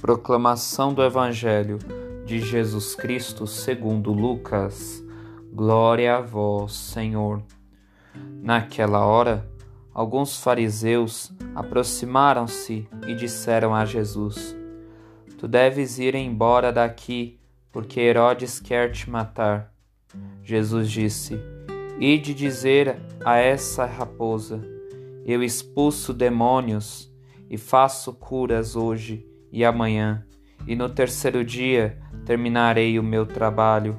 Proclamação do Evangelho de Jesus Cristo segundo Lucas. Glória a vós, Senhor. Naquela hora, alguns fariseus aproximaram-se e disseram a Jesus: Tu deves ir embora daqui, porque Herodes quer te matar. Jesus disse: Ide dizer a essa raposa: Eu expulso demônios e faço curas hoje e amanhã, e no terceiro dia terminarei o meu trabalho.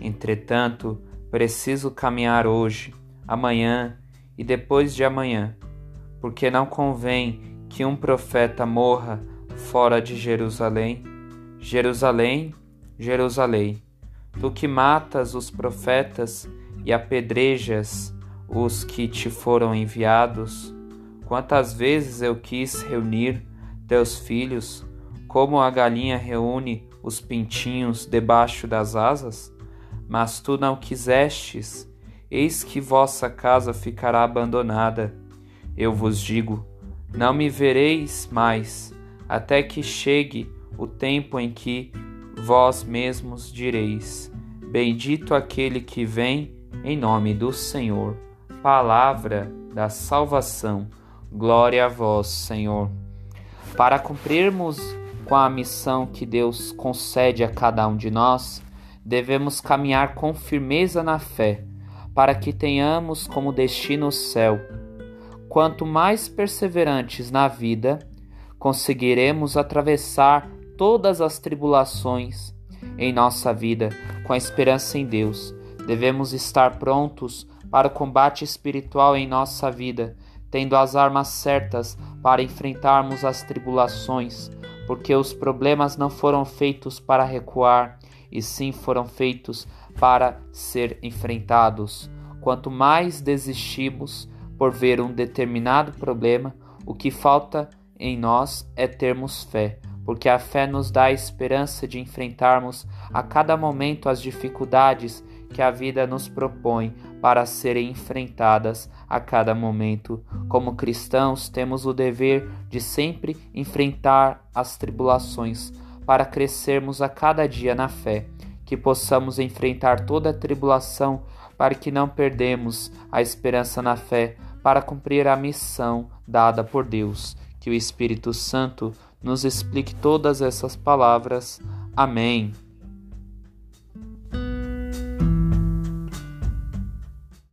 Entretanto, preciso caminhar hoje, amanhã e depois de amanhã, porque não convém que um profeta morra fora de Jerusalém. Jerusalém, Jerusalém, tu que matas os profetas e apedrejas os que te foram enviados, quantas vezes eu quis reunir teus filhos, como a galinha reúne os pintinhos debaixo das asas? Mas tu não quisestes, eis que vossa casa ficará abandonada. Eu vos digo: não me vereis mais, até que chegue o tempo em que vós mesmos direis: Bendito aquele que vem em nome do Senhor. Palavra da salvação. Glória a vós, Senhor. Para cumprirmos com a missão que Deus concede a cada um de nós, devemos caminhar com firmeza na fé, para que tenhamos como destino o céu. Quanto mais perseverantes na vida, conseguiremos atravessar todas as tribulações em nossa vida com a esperança em Deus. Devemos estar prontos para o combate espiritual em nossa vida, tendo as armas certas para enfrentarmos as tribulações, porque os problemas não foram feitos para recuar, e sim foram feitos para ser enfrentados. Quanto mais desistimos por ver um determinado problema, o que falta em nós é termos fé, porque a fé nos dá a esperança de enfrentarmos a cada momento as dificuldades que a vida nos propõe para serem enfrentadas a cada momento. Como cristãos, temos o dever de sempre enfrentar as tribulações para crescermos a cada dia na fé, que possamos enfrentar toda a tribulação para que não perdemos a esperança na fé para cumprir a missão dada por Deus. Que o Espírito Santo nos explique todas essas palavras. Amém.